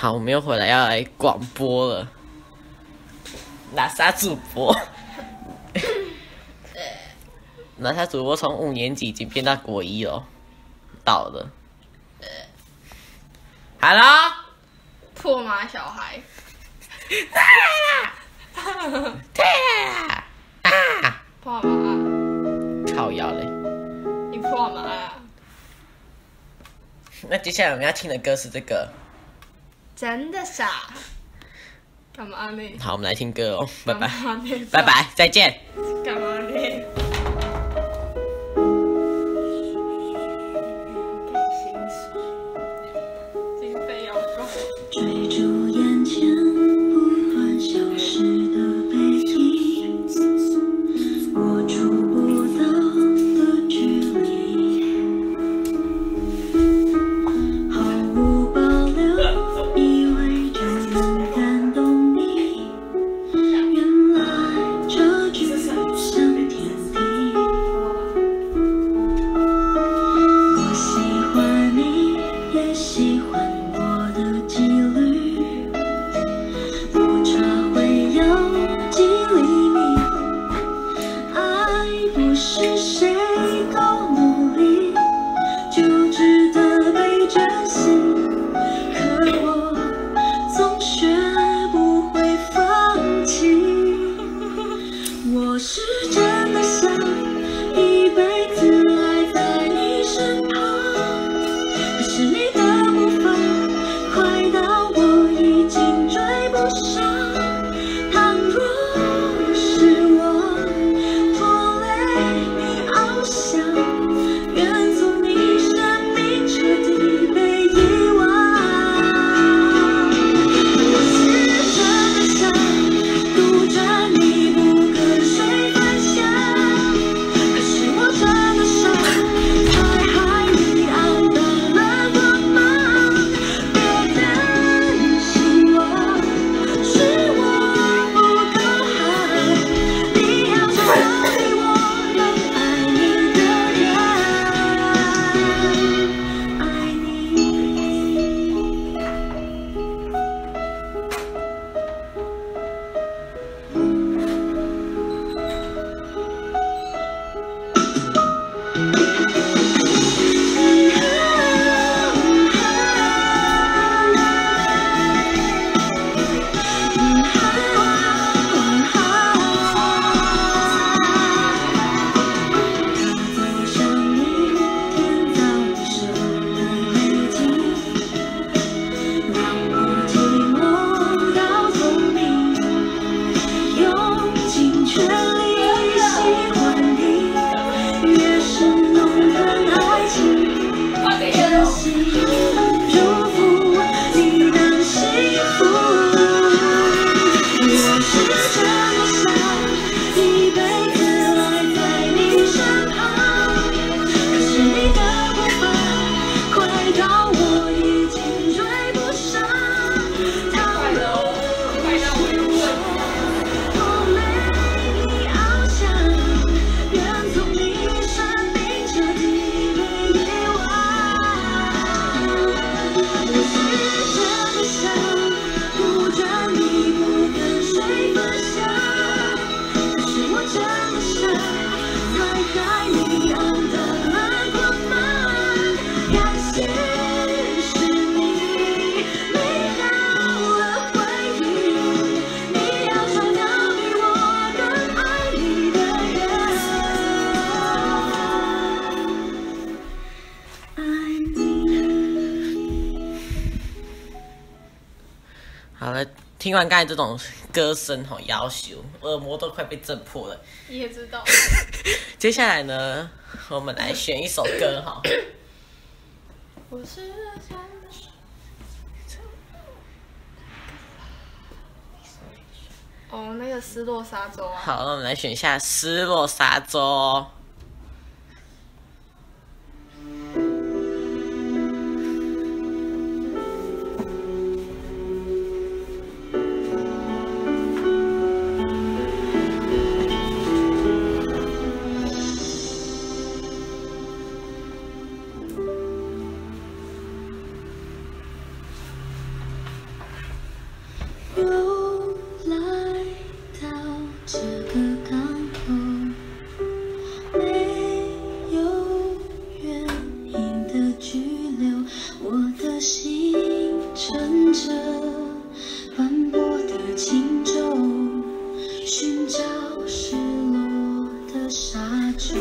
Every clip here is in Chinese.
好，我们又回来要来广播了。哪吒主播，哪吒主播从五年级已经变到国一了，倒了。Hello，破马小孩，啊来啦！哈哈，退啦！啊，破马，吵要嘞！你破马？那接下来我们要听的歌是这个。真的傻。干嘛呢？好，我们来听歌哦，拜拜，拜拜，再见。干嘛呢？听完刚才这种歌声吼，要求耳膜都快被震破了。你也知道。接下来呢，我们来选一首歌哈。我是哦，那个失落沙洲啊。好，那我们来选一下失落沙洲。寻找失落的沙洲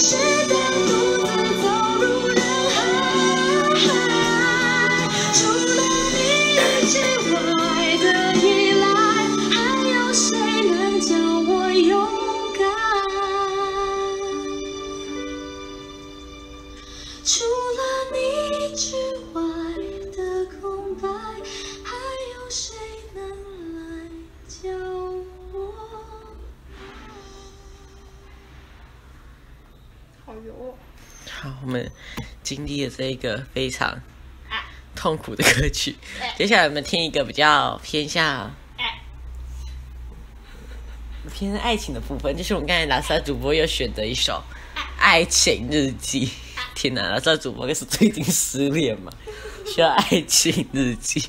是的的这一个非常痛苦的歌曲。接下来我们听一个比较偏向偏爱情的部分，就是我们刚才拉萨主播又选择一首《爱情日记》。天哪，拉萨主播是最近失恋嘛？需要爱情日记。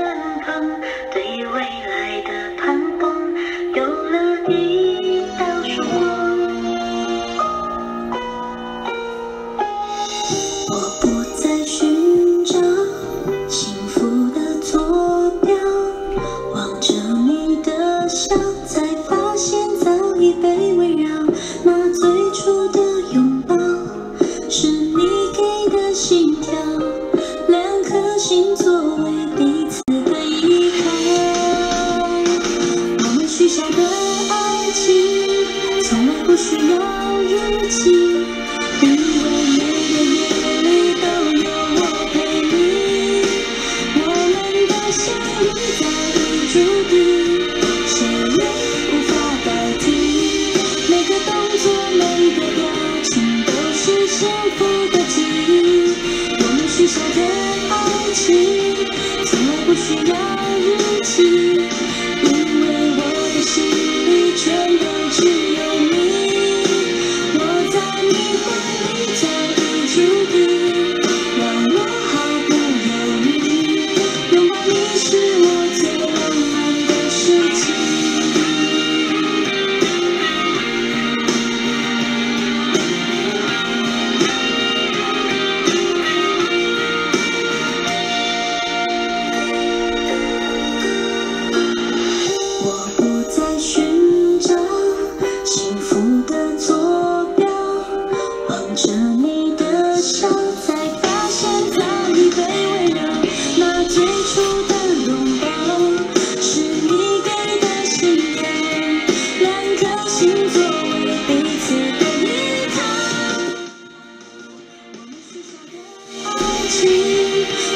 情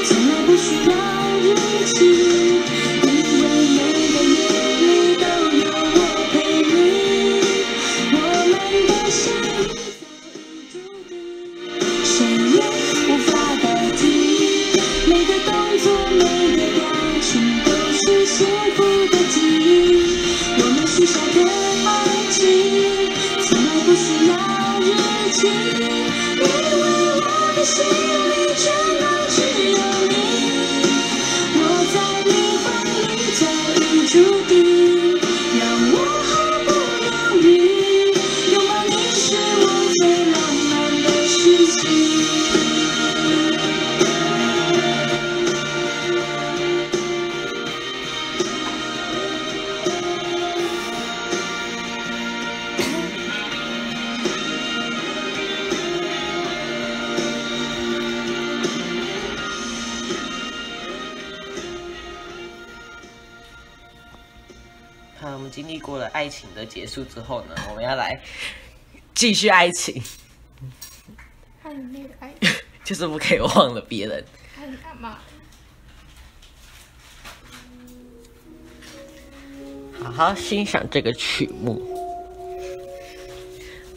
从来不需要勇气？过了爱情的结束之后呢，我们要来继续爱情，暗恋的爱情，就是不可以忘了别人。看干嘛？好好欣赏这个曲目，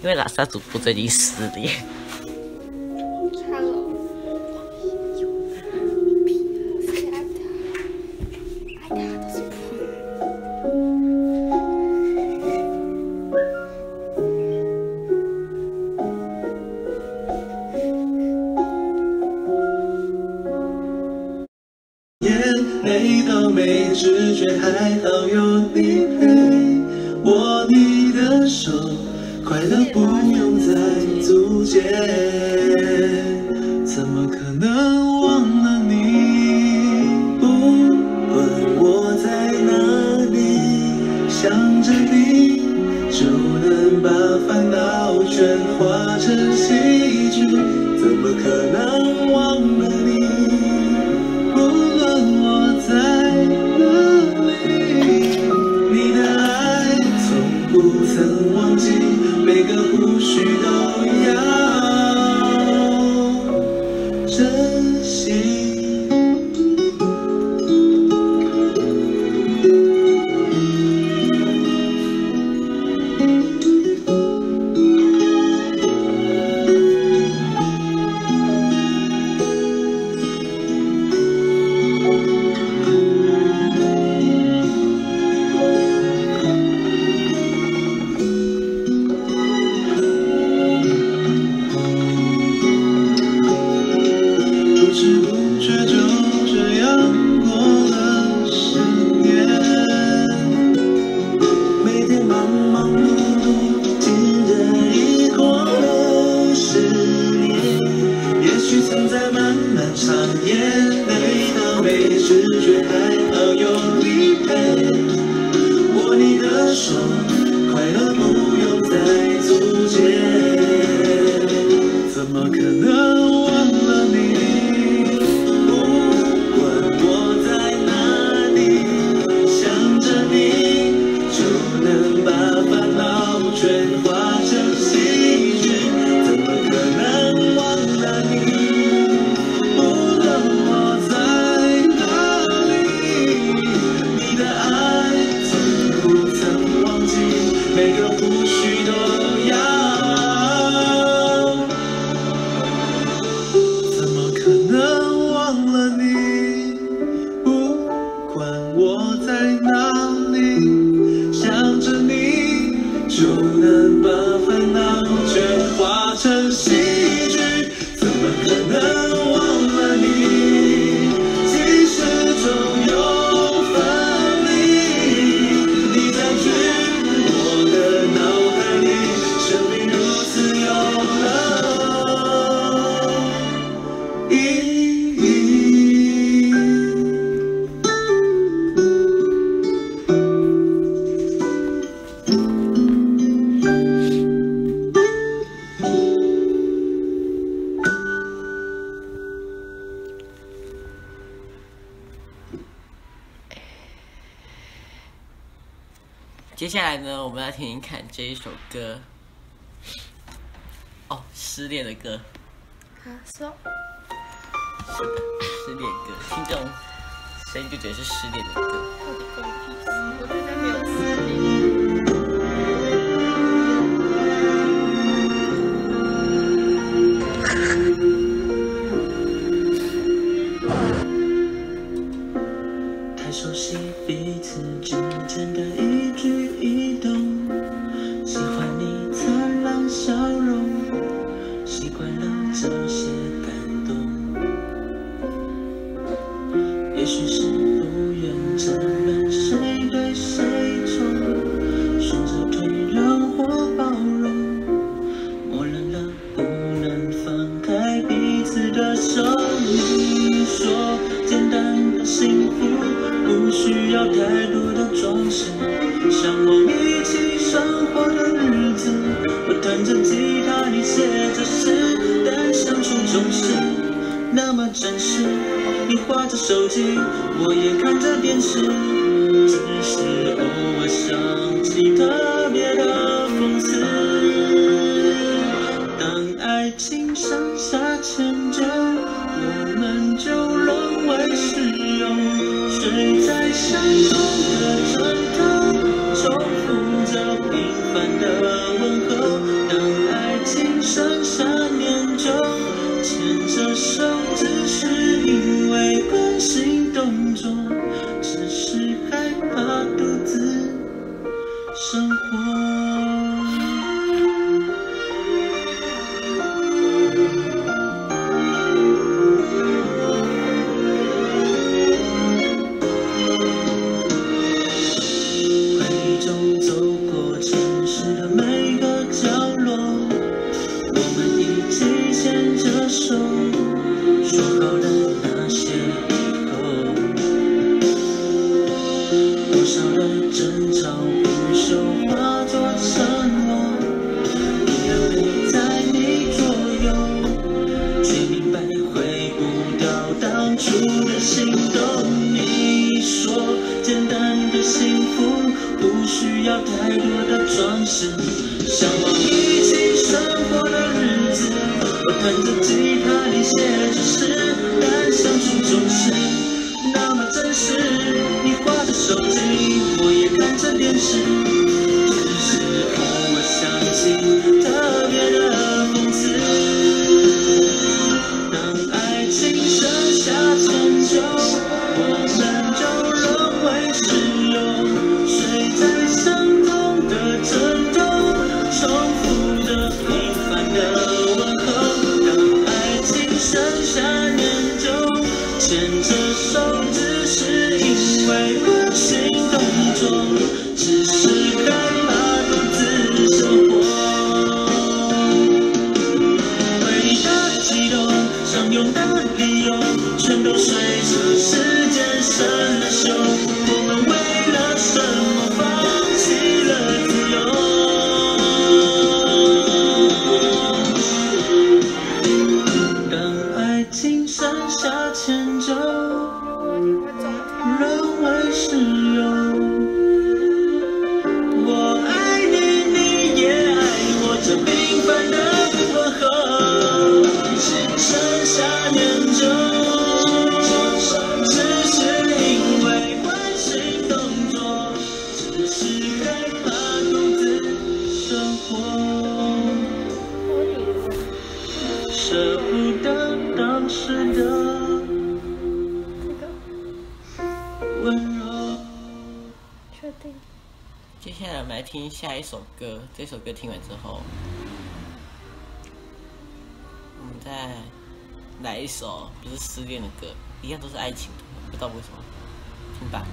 因为拉萨主播最近失恋。还好有你陪，握你的手，快乐不用再阻截，怎么可能？接下来呢，我们来听听看这一首歌，哦，失恋的歌。好说，是的，失恋歌，听这种声音就觉得是失恋的歌。我的狗屁，我没有。也许是的装饰，向往一起生活的日子。我弹着吉他，你写着诗，但相处总是那么真实。你画着手机，我也看着电视，只是我想起。来一首不是失恋的歌，一样都是爱情的，不知道为什么，听吧。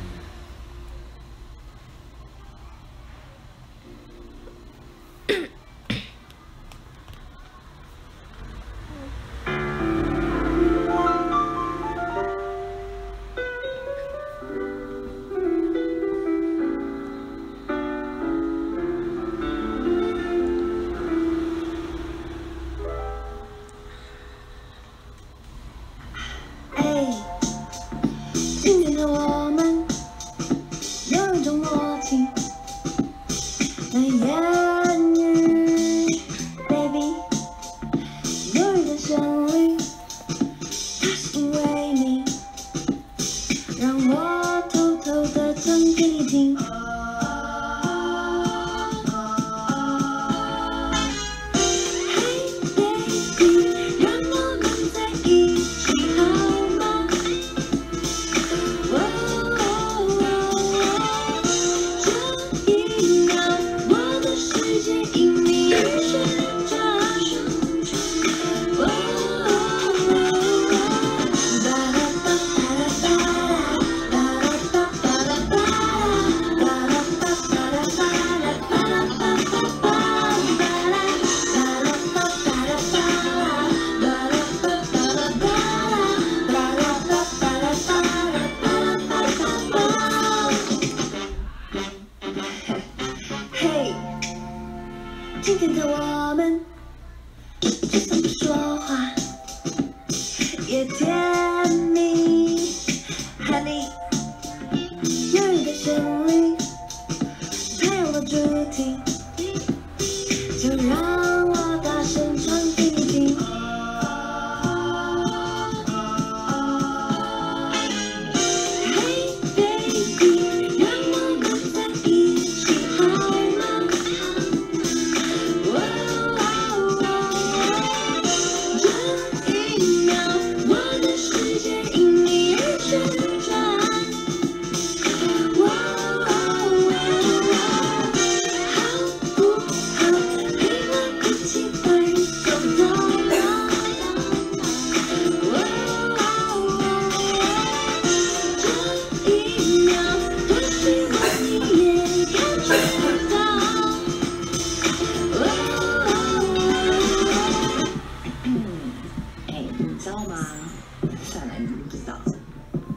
算了，你不知道。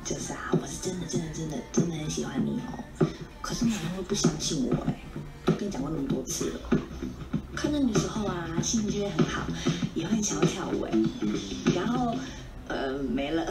就是啊，我是真的真的真的真的很喜欢你哦。可是你好像会不相信我哎，都跟你讲过那么多次了。看到你的时候啊，心情就会很好，也会想要跳舞哎。然后，呃，没了。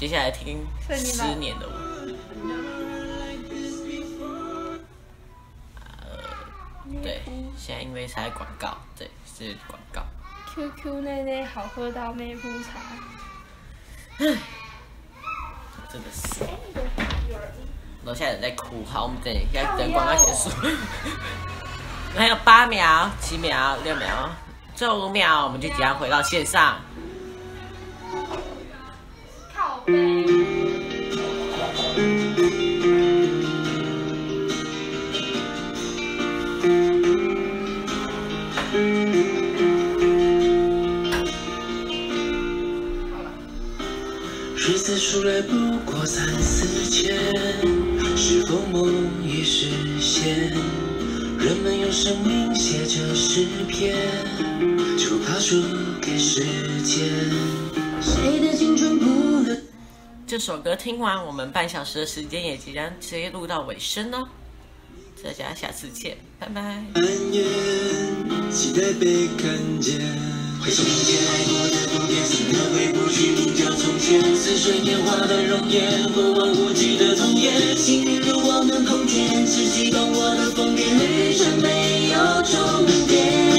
接下来听所以你老十年的我。呃，对，现在因为是在广告，对，是广告。QQ 内内好喝到妹夫茶。真的是。楼下人在哭，好，我们等一下等广告结束。还有八秒、七秒、六秒，最后五秒，我们就即将回到线上。日子数来不过三四千，是否梦已实现？人们用生命写着诗篇，就怕输给时间。谁的？这首歌听完，我们半小时的时间也即将接入到尾声哦。大家下次见，拜拜。蔓延，期待被看见。回首梦见爱过的冬天，心和回不去名叫从前。似水年华的容颜，过往无惧的童颜。幸运如我们空间，是激动我的疯癫，旅程没有终点。